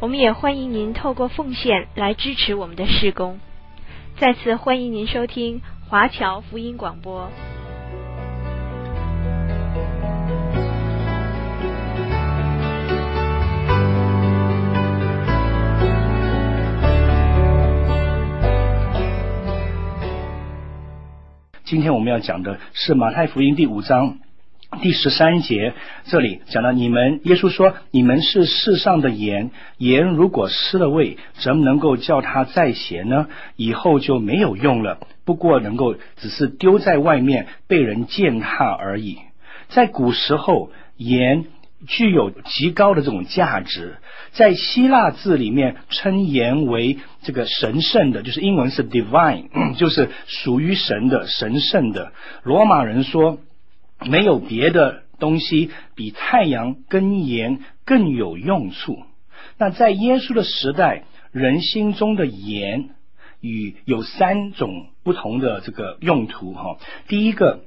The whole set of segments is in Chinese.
我们也欢迎您透过奉献来支持我们的事工。再次欢迎您收听华侨福音广播。今天我们要讲的是马太福音第五章。第十三节，这里讲到你们，耶稣说：“你们是世上的盐，盐如果失了味，怎么能够叫它再咸呢？以后就没有用了，不过能够只是丢在外面，被人践踏而已。”在古时候，盐具有极高的这种价值，在希腊字里面称盐为这个神圣的，就是英文是 divine，就是属于神的、神圣的。罗马人说。没有别的东西比太阳跟盐更有用处。那在耶稣的时代，人心中的盐与有三种不同的这个用途哈。第一个，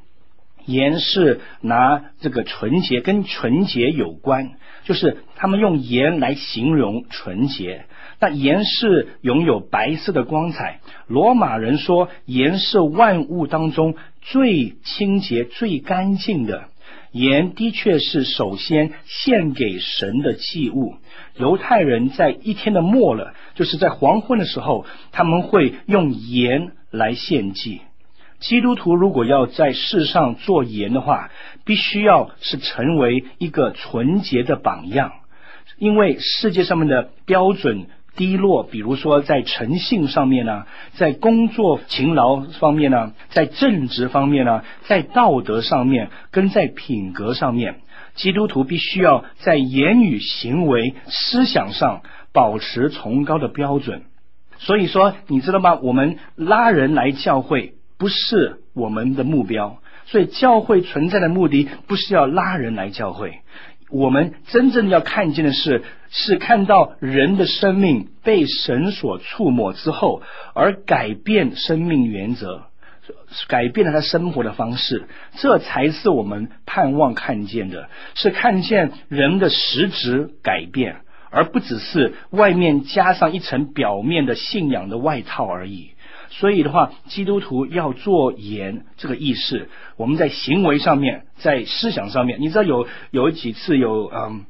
盐是拿这个纯洁，跟纯洁有关，就是他们用盐来形容纯洁。那盐是拥有白色的光彩。罗马人说，盐是万物当中最清洁、最干净的。盐的确是首先献给神的祭物。犹太人在一天的末了，就是在黄昏的时候，他们会用盐来献祭。基督徒如果要在世上做盐的话，必须要是成为一个纯洁的榜样，因为世界上面的标准。低落，比如说在诚信上面呢，在工作勤劳方面呢，在正直方面呢，在道德上面，跟在品格上面，基督徒必须要在言语、行为、思想上保持崇高的标准。所以说，你知道吗？我们拉人来教会不是我们的目标，所以教会存在的目的不是要拉人来教会。我们真正要看见的是，是看到人的生命被神所触摸之后，而改变生命原则，改变了他生活的方式，这才是我们盼望看见的，是看见人的实质改变，而不只是外面加上一层表面的信仰的外套而已。所以的话，基督徒要做盐这个意识，我们在行为上面，在思想上面，你知道有有几次有嗯，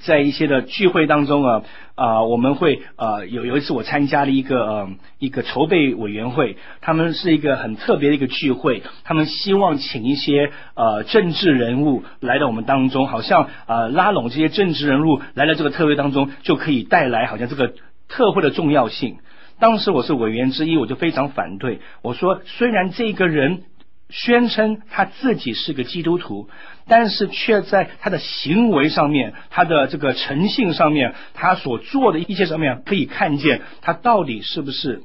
在一些的聚会当中啊啊，我们会啊有有一次我参加了一个嗯一个筹备委员会，他们是一个很特别的一个聚会，他们希望请一些呃政治人物来到我们当中，好像呃拉拢这些政治人物来到这个特会当中，就可以带来好像这个特会的重要性。当时我是委员之一，我就非常反对。我说，虽然这个人宣称他自己是个基督徒，但是却在他的行为上面、他的这个诚信上面、他所做的一切上面，可以看见他到底是不是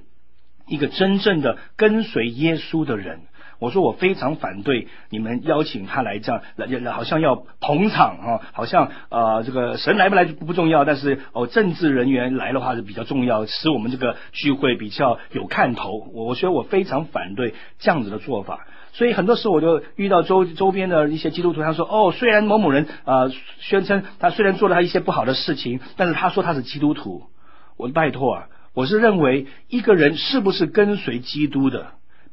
一个真正的跟随耶稣的人。我说我非常反对你们邀请他来这样来，好像要捧场啊，好像呃这个神来不来不不重要，但是哦政治人员来的话是比较重要，使我们这个聚会比较有看头。我我觉得我非常反对这样子的做法，所以很多时候我就遇到周周边的一些基督徒，他说哦，虽然某某人呃宣称他虽然做了他一些不好的事情，但是他说他是基督徒。我拜托啊，我是认为一个人是不是跟随基督的？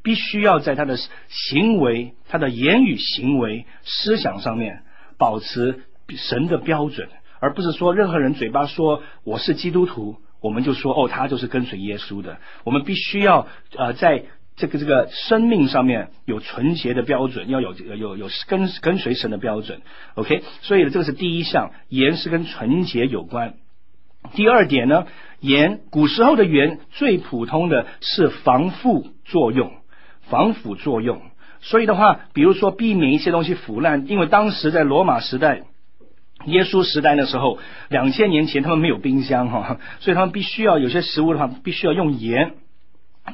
必须要在他的行为、他的言语、行为、思想上面保持神的标准，而不是说任何人嘴巴说我是基督徒，我们就说哦，他就是跟随耶稣的。我们必须要呃，在这个这个生命上面有纯洁的标准，要有有有跟跟随神的标准。OK，所以这个是第一项，盐是跟纯洁有关。第二点呢，盐古时候的盐最普通的是防腐作用。防腐作用，所以的话，比如说避免一些东西腐烂，因为当时在罗马时代，耶稣时代的时候，两千年前他们没有冰箱哈，所以他们必须要有些食物的话，必须要用盐。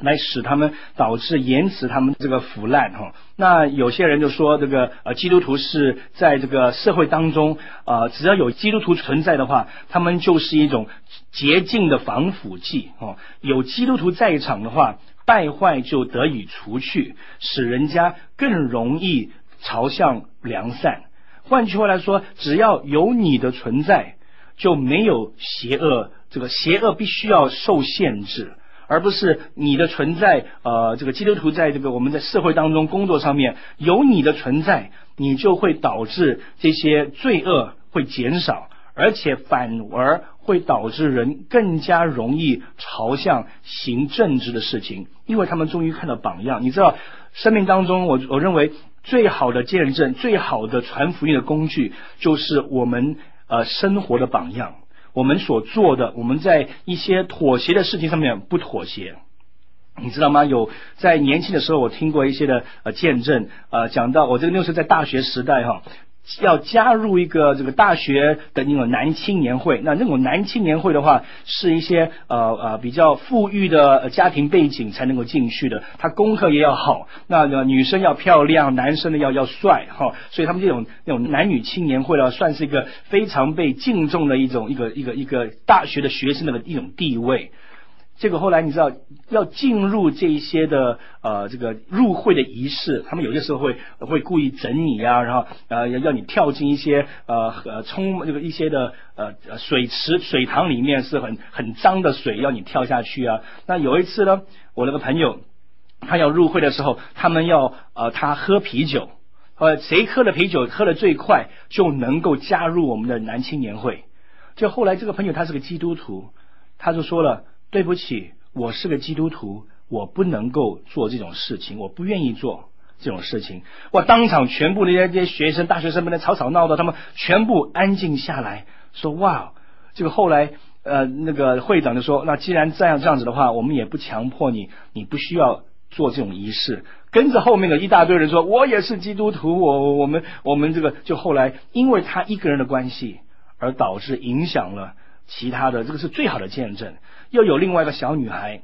来使他们导致延迟他们这个腐烂哈，那有些人就说这个呃基督徒是在这个社会当中啊，只要有基督徒存在的话，他们就是一种洁净的防腐剂哦。有基督徒在场的话，败坏就得以除去，使人家更容易朝向良善。换句话来说，只要有你的存在，就没有邪恶，这个邪恶必须要受限制。而不是你的存在，呃，这个基督徒在这个我们在社会当中工作上面有你的存在，你就会导致这些罪恶会减少，而且反而会导致人更加容易朝向行政治的事情，因为他们终于看到榜样。你知道，生命当中，我我认为最好的见证、最好的传福音的工具，就是我们呃生活的榜样。我们所做的，我们在一些妥协的事情上面不妥协，你知道吗？有在年轻的时候，我听过一些的呃见证，呃，讲到我这个那时候在大学时代哈。要加入一个这个大学的那种男青年会，那那种男青年会的话，是一些呃呃比较富裕的家庭背景才能够进去的。他功课也要好，那个女生要漂亮，男生呢要要帅哈，所以他们这种那种男女青年会呢，算是一个非常被敬重的一种一个一个一个大学的学生的一种地位。这个后来你知道要进入这一些的呃这个入会的仪式，他们有些时候会会故意整你呀、啊，然后呃要要你跳进一些呃呃冲这个一些的呃水池水塘里面是很很脏的水，要你跳下去啊。那有一次呢，我那个朋友他要入会的时候，他们要呃他喝啤酒，呃谁喝了啤酒喝的最快就能够加入我们的男青年会。就后来这个朋友他是个基督徒，他就说了。对不起，我是个基督徒，我不能够做这种事情，我不愿意做这种事情。我当场全部那些这些学生、大学生们的吵吵闹闹，他们全部安静下来，说：“哇！”这个后来呃，那个会长就说：“那既然这样这样子的话，我们也不强迫你，你不需要做这种仪式。”跟着后面的一大堆人说：“我也是基督徒，我我们我们这个就后来因为他一个人的关系而导致影响了其他的，这个是最好的见证。”又有另外一个小女孩，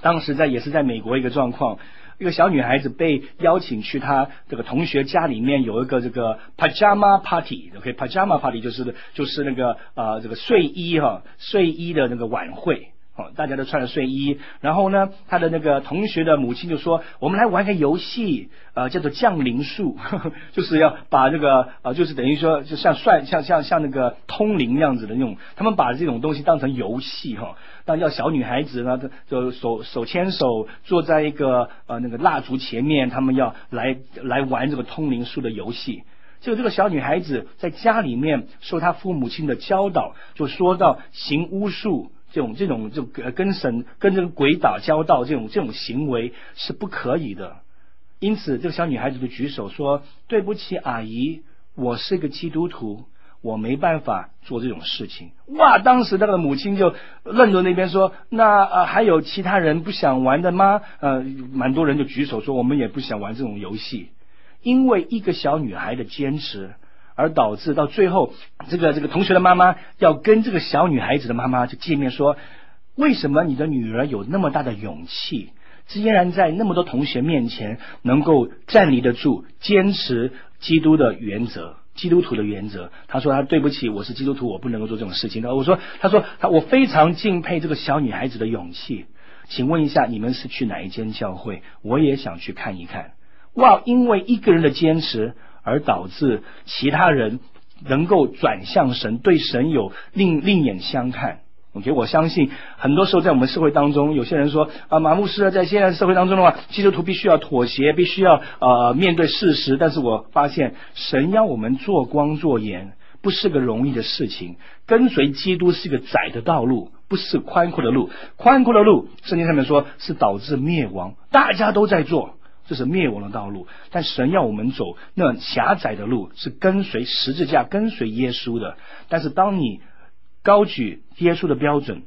当时在也是在美国一个状况，一个小女孩子被邀请去她这个同学家里面有一个这个 pajama party，OK，pajama party 就是就是那个啊、这个睡衣哈睡衣的那个晚会。哦，大家都穿着睡衣，然后呢，他的那个同学的母亲就说：“我们来玩个游戏，呃，叫做降临术，就是要把这个呃，就是等于说，就像帅像像像那个通灵样子的那种，他们把这种东西当成游戏哈。当要小女孩子呢，就手手牵手坐在一个呃那个蜡烛前面，他们要来来玩这个通灵术的游戏。就这个小女孩子在家里面受她父母亲的教导，就说到行巫术。”这种这种就跟神跟这个鬼打交道，这种这种行为是不可以的。因此，这个小女孩子就举手说：“对不起，阿姨，我是个基督徒，我没办法做这种事情。”哇！当时那个母亲就愣在那边说：“那呃还有其他人不想玩的吗？”呃，蛮多人就举手说：“我们也不想玩这种游戏。”因为一个小女孩的坚持。而导致到最后，这个这个同学的妈妈要跟这个小女孩子的妈妈就见面说：“为什么你的女儿有那么大的勇气，竟然在那么多同学面前能够站立得住，坚持基督的原则，基督徒的原则？”他说：“他对不起，我是基督徒，我不能够做这种事情的。”我说：“他说他我非常敬佩这个小女孩子的勇气。请问一下，你们是去哪一间教会？我也想去看一看。”哇！因为一个人的坚持。而导致其他人能够转向神，对神有另另眼相看。OK，我相信很多时候在我们社会当中，有些人说啊，马牧师在现在社会当中的话，基督徒必须要妥协，必须要呃面对事实。但是我发现神要我们做光做盐，不是个容易的事情。跟随基督是一个窄的道路，不是宽阔的路。宽阔的路，圣经上面说是导致灭亡，大家都在做。这是灭亡的道路，但神要我们走那狭窄的路，是跟随十字架、跟随耶稣的。但是当你高举耶稣的标准，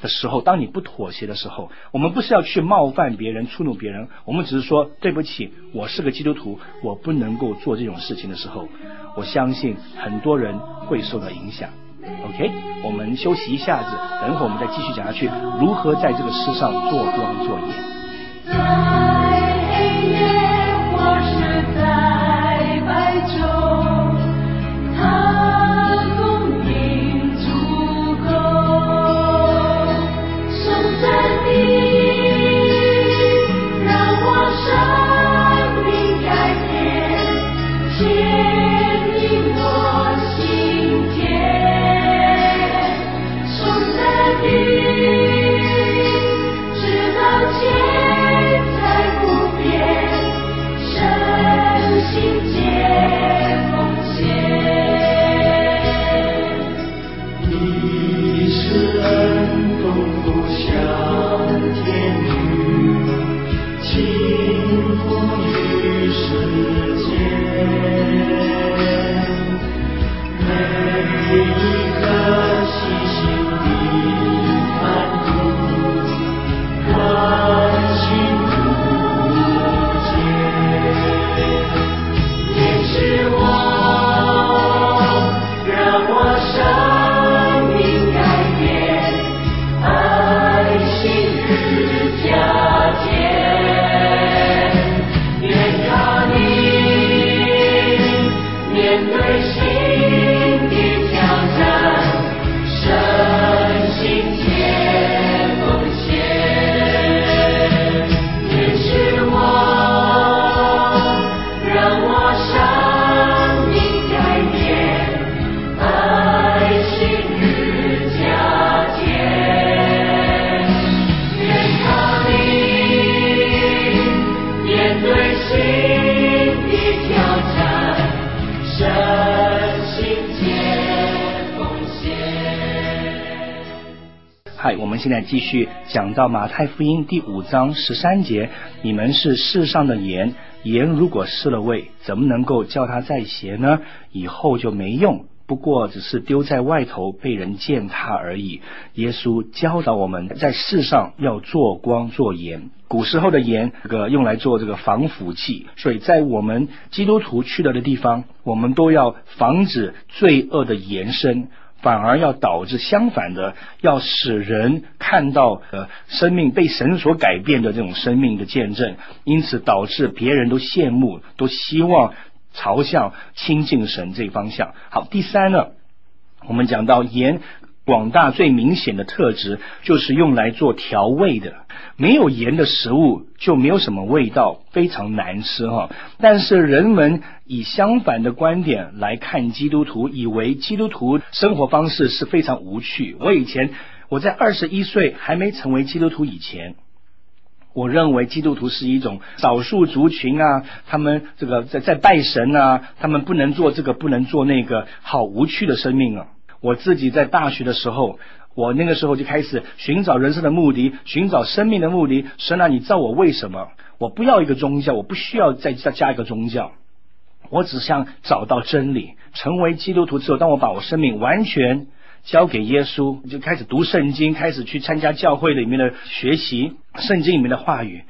的时候，当你不妥协的时候，我们不是要去冒犯别人、触怒别人，我们只是说对不起，我是个基督徒，我不能够做这种事情的时候，我相信很多人会受到影响。OK，我们休息一下子，等会儿我们再继续讲下去，如何在这个世上做光做盐。现在继续讲到马太福音第五章十三节，你们是世上的盐，盐如果失了味，怎么能够叫它再咸呢？以后就没用，不过只是丢在外头被人践踏而已。耶稣教导我们在世上要做光做盐。古时候的盐，这个用来做这个防腐剂，所以在我们基督徒去到的地方，我们都要防止罪恶的延伸。反而要导致相反的，要使人看到呃生命被神所改变的这种生命的见证，因此导致别人都羡慕，都希望朝向亲近神这方向。好，第三呢，我们讲到言。广大最明显的特质就是用来做调味的，没有盐的食物就没有什么味道，非常难吃哈。但是人们以相反的观点来看基督徒，以为基督徒生活方式是非常无趣。我以前我在二十一岁还没成为基督徒以前，我认为基督徒是一种少数族群啊，他们这个在在拜神啊，他们不能做这个，不能做那个，好无趣的生命啊。我自己在大学的时候，我那个时候就开始寻找人生的目的，寻找生命的目的。神啊，你知道我为什么？我不要一个宗教，我不需要再再加一个宗教，我只想找到真理，成为基督徒之后，当我把我生命完全交给耶稣，就开始读圣经，开始去参加教会里面的学习圣经里面的话语，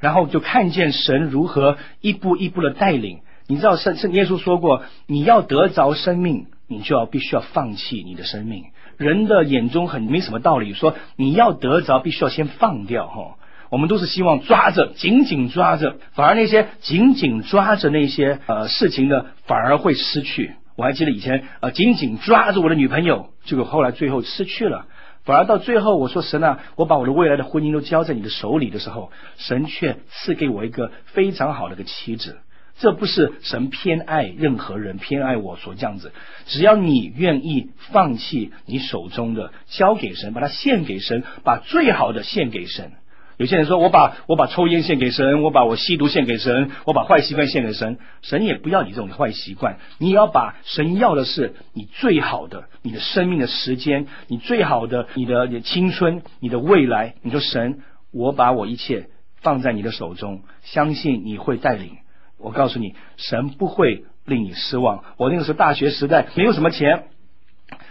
然后就看见神如何一步一步的带领。你知道圣圣耶稣说过，你要得着生命。你就要必须要放弃你的生命。人的眼中很没什么道理，说你要得着，必须要先放掉。哈，我们都是希望抓着，紧紧抓着，反而那些紧紧抓着那些呃事情的，反而会失去。我还记得以前呃紧紧抓着我的女朋友，结果后来最后失去了。反而到最后，我说神啊，我把我的未来的婚姻都交在你的手里的时候，神却赐给我一个非常好的一个妻子。这不是神偏爱任何人，偏爱我所这样子。只要你愿意放弃你手中的，交给神，把它献给神，把最好的献给神。有些人说，我把我把抽烟献给神，我把我吸毒献给神，我把坏习惯献给神。神也不要你这种坏习惯，你要把神要的是你最好的，你的生命的时间，你最好的，你的你的青春，你的未来。你说神，我把我一切放在你的手中，相信你会带领。我告诉你，神不会令你失望。我那个时候大学时代没有什么钱，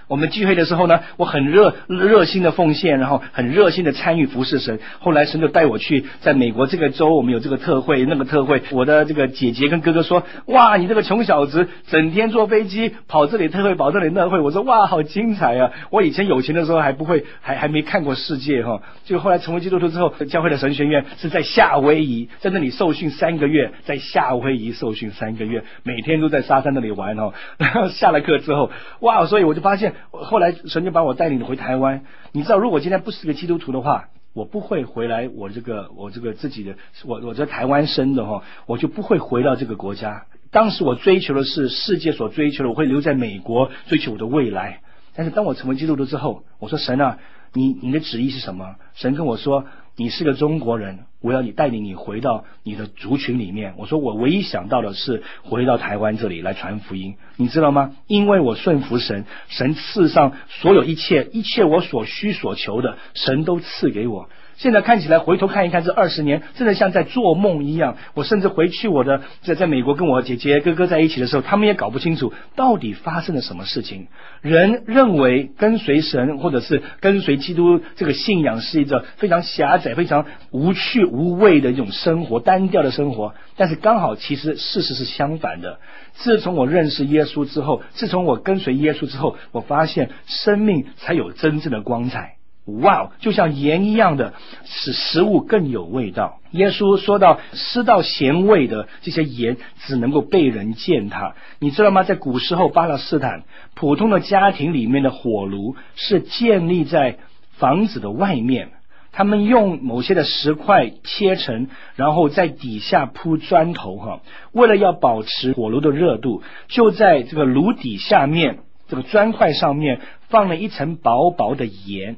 我们聚会的时候呢，我很热热心的奉献，然后很热心的参与服侍神。后来神就带我去，在美国这个州，我们有这个特会，那个特会。我的这个姐姐跟哥哥说：“哇，你这个穷小子，整天坐飞机跑这里特会，跑这里那会。”我说：“哇，好精彩啊！我以前有钱的时候还不会，还还没看过世界哈。就后来成为基督徒之后，教会的神学院是在夏威夷，在那里受训三个月，在夏威夷受训三个月，每天都在沙滩那里玩哦。然后 下了课之后，哇，所以我就发现。”后来神就把我带领回台湾。你知道，如果今天不是个基督徒的话，我不会回来。我这个我这个自己的，我我在台湾生的哈，我就不会回到这个国家。当时我追求的是世界所追求的，我会留在美国追求我的未来。但是当我成为基督徒之后，我说神啊，你你的旨意是什么？神跟我说。你是个中国人，我要你带领你回到你的族群里面。我说我唯一想到的是回到台湾这里来传福音，你知道吗？因为我顺服神，神赐上所有一切，一切我所需所求的，神都赐给我。现在看起来，回头看一看这二十年，真的像在做梦一样。我甚至回去我的在在美国跟我姐姐哥哥在一起的时候，他们也搞不清楚到底发生了什么事情。人认为跟随神或者是跟随基督这个信仰是一个非常狭窄、非常无趣无味的一种生活，单调的生活。但是刚好，其实事实是相反的。自从我认识耶稣之后，自从我跟随耶稣之后，我发现生命才有真正的光彩。哇，就像盐一样的，使食物更有味道。耶稣说到失到咸味的这些盐，只能够被人践踏。你知道吗？在古时候巴勒斯坦，普通的家庭里面的火炉是建立在房子的外面，他们用某些的石块切成，然后在底下铺砖头哈，为了要保持火炉的热度，就在这个炉底下面这个砖块上面放了一层薄薄的盐。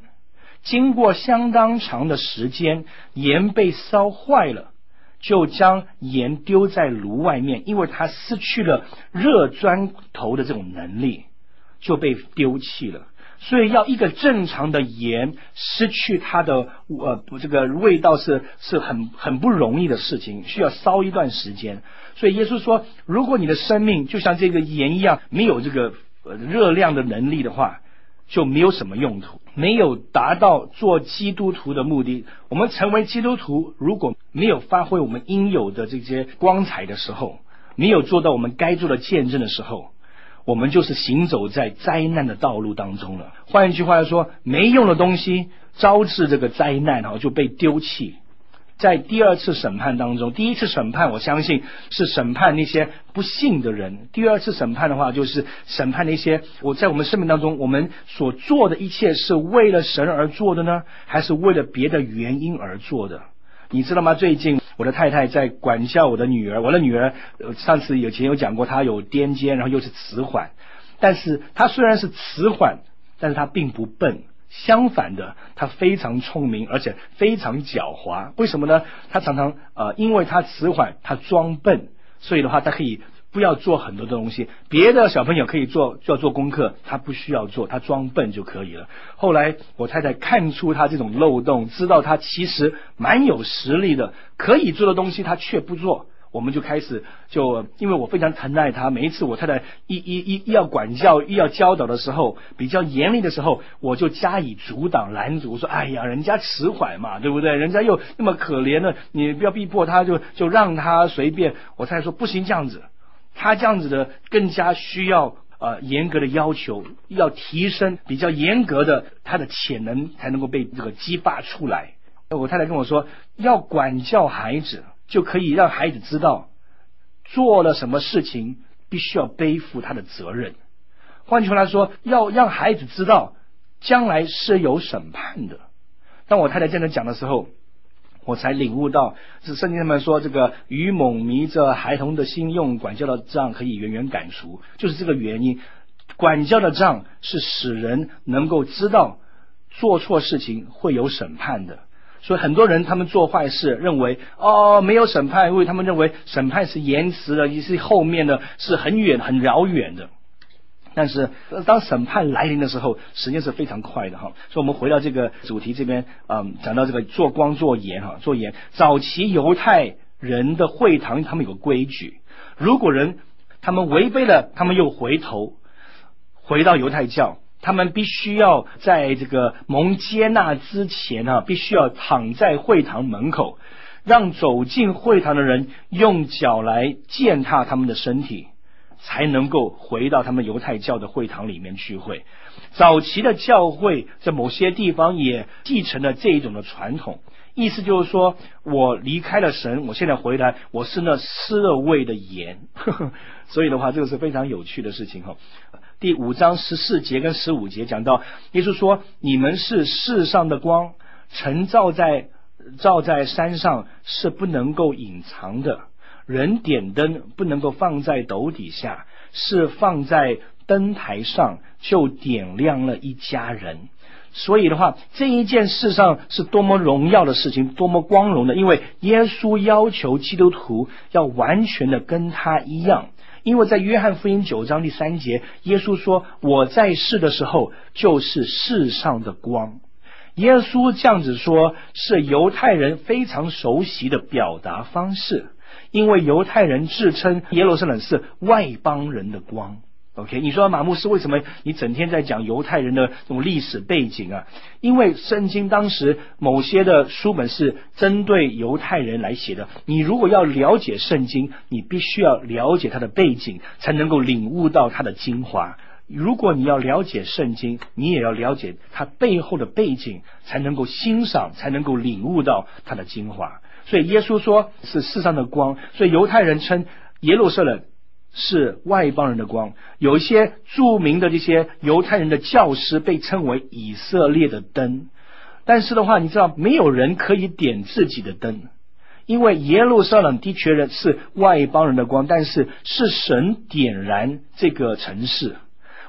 经过相当长的时间，盐被烧坏了，就将盐丢在炉外面，因为它失去了热砖头的这种能力，就被丢弃了。所以，要一个正常的盐失去它的呃这个味道是是很很不容易的事情，需要烧一段时间。所以，耶稣说，如果你的生命就像这个盐一样，没有这个热量的能力的话，就没有什么用途。没有达到做基督徒的目的。我们成为基督徒，如果没有发挥我们应有的这些光彩的时候，没有做到我们该做的见证的时候，我们就是行走在灾难的道路当中了。换一句话来说，没用的东西招致这个灾难，然后，就被丢弃。在第二次审判当中，第一次审判我相信是审判那些不信的人；第二次审判的话，就是审判那些我在我们生命当中，我们所做的一切是为了神而做的呢，还是为了别的原因而做的？你知道吗？最近我的太太在管教我的女儿，我的女儿上次有前有讲过，她有癫痫，然后又是迟缓，但是她虽然是迟缓，但是她并不笨。相反的，他非常聪明，而且非常狡猾。为什么呢？他常常呃，因为他迟缓，他装笨，所以的话，他可以不要做很多的东西。别的小朋友可以做，就要做功课，他不需要做，他装笨就可以了。后来我太太看出他这种漏洞，知道他其实蛮有实力的，可以做的东西他却不做。我们就开始就，因为我非常疼爱他，每一次我太太一一一要管教、一要教导的时候，比较严厉的时候，我就加以阻挡、拦阻，说：“哎呀，人家迟缓嘛，对不对？人家又那么可怜的，你不要逼迫他，就就让他随便。”我太太说：“不行，这样子，他这样子的更加需要呃严格的要求，要提升比较严格的他的潜能，才能够被这个激发出来。”我太太跟我说：“要管教孩子。”就可以让孩子知道，做了什么事情必须要背负他的责任。换句话来说，要让孩子知道将来是有审判的。当我太太这样讲的时候，我才领悟到，是圣经上面说，这个愚蒙迷着孩童的心，用管教的杖可以远远赶除，就是这个原因。管教的杖是使人能够知道做错事情会有审判的。所以很多人他们做坏事，认为哦没有审判，因为他们认为审判是延迟的，也是后面的是很远很遥远的。但是当审判来临的时候，时间是非常快的哈。所以我们回到这个主题这边，嗯，讲到这个做光做盐哈，做盐。早期犹太人的会堂他们有个规矩，如果人他们违背了，他们又回头回到犹太教。他们必须要在这个蒙接纳之前啊，必须要躺在会堂门口，让走进会堂的人用脚来践踏他们的身体，才能够回到他们犹太教的会堂里面聚会。早期的教会在某些地方也继承了这一种的传统。意思就是说，我离开了神，我现在回来，我是那失了味的盐。所以的话，这个是非常有趣的事情哈。第五章十四节跟十五节讲到，耶稣说：“你们是世上的光，晨照在照在山上是不能够隐藏的。人点灯不能够放在斗底下，是放在灯台上，就点亮了一家人。”所以的话，这一件事上是多么荣耀的事情，多么光荣的，因为耶稣要求基督徒要完全的跟他一样。因为在约翰福音九章第三节，耶稣说：“我在世的时候就是世上的光。”耶稣这样子说，是犹太人非常熟悉的表达方式，因为犹太人自称耶路撒冷是外邦人的光。OK，你说马牧师为什么你整天在讲犹太人的这种历史背景啊？因为圣经当时某些的书本是针对犹太人来写的。你如果要了解圣经，你必须要了解它的背景，才能够领悟到它的精华。如果你要了解圣经，你也要了解它背后的背景，才能够欣赏，才能够领悟到它的精华。所以耶稣说是世上的光，所以犹太人称耶路撒冷。是外邦人的光，有一些著名的这些犹太人的教师被称为以色列的灯，但是的话，你知道没有人可以点自己的灯，因为耶路撒冷的确是外邦人的光，但是是神点燃这个城市，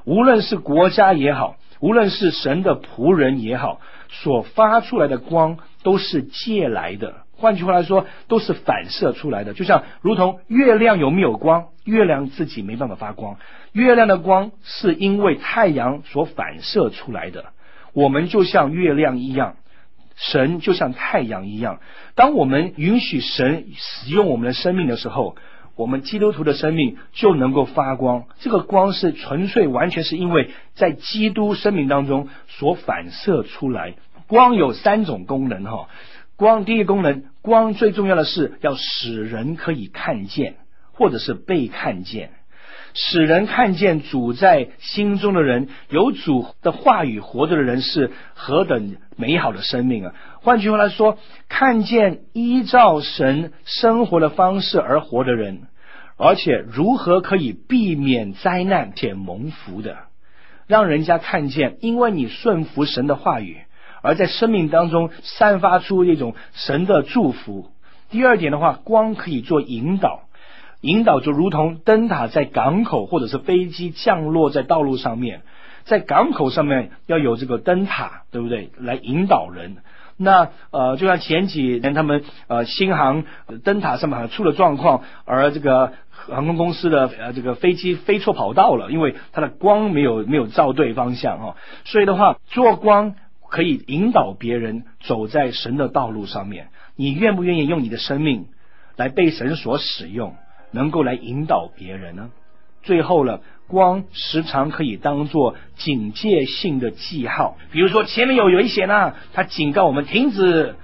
无论是国家也好，无论是神的仆人也好，所发出来的光都是借来的。换句话来说，都是反射出来的，就像如同月亮有没有光？月亮自己没办法发光，月亮的光是因为太阳所反射出来的。我们就像月亮一样，神就像太阳一样。当我们允许神使用我们的生命的时候，我们基督徒的生命就能够发光。这个光是纯粹完全是因为在基督生命当中所反射出来。光有三种功能，哈。光第一功能，光最重要的是要使人可以看见，或者是被看见，使人看见主在心中的人，有主的话语活着的人是何等美好的生命啊！换句话来说，看见依照神生活的方式而活的人，而且如何可以避免灾难且蒙福的，让人家看见，因为你顺服神的话语。而在生命当中散发出一种神的祝福。第二点的话，光可以做引导，引导就如同灯塔在港口或者是飞机降落在道路上面，在港口上面要有这个灯塔，对不对？来引导人。那呃，就像前几年他们呃新航灯塔上面好像出了状况，而这个航空公司的呃这个飞机飞错跑道了，因为它的光没有没有照对方向哈。所以的话，做光。可以引导别人走在神的道路上面，你愿不愿意用你的生命来被神所使用，能够来引导别人呢？最后了，光时常可以当做警戒性的记号，比如说前面有危险啊，他警告我们停止。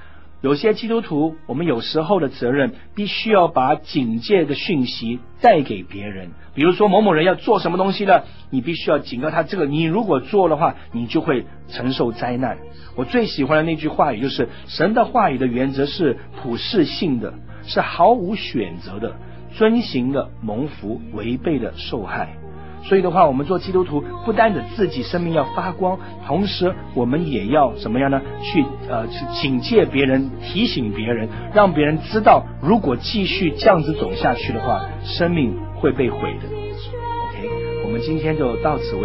有些基督徒，我们有时候的责任，必须要把警戒的讯息带给别人。比如说某某人要做什么东西了，你必须要警告他，这个你如果做的话，你就会承受灾难。我最喜欢的那句话语就是：神的话语的原则是普世性的，是毫无选择的，遵行的蒙福，违背的受害。所以的话，我们做基督徒，不单的自己生命要发光，同时我们也要怎么样呢？去呃去警戒别人，提醒别人，让别人知道，如果继续这样子走下去的话，生命会被毁的。OK，我们今天就到此为止。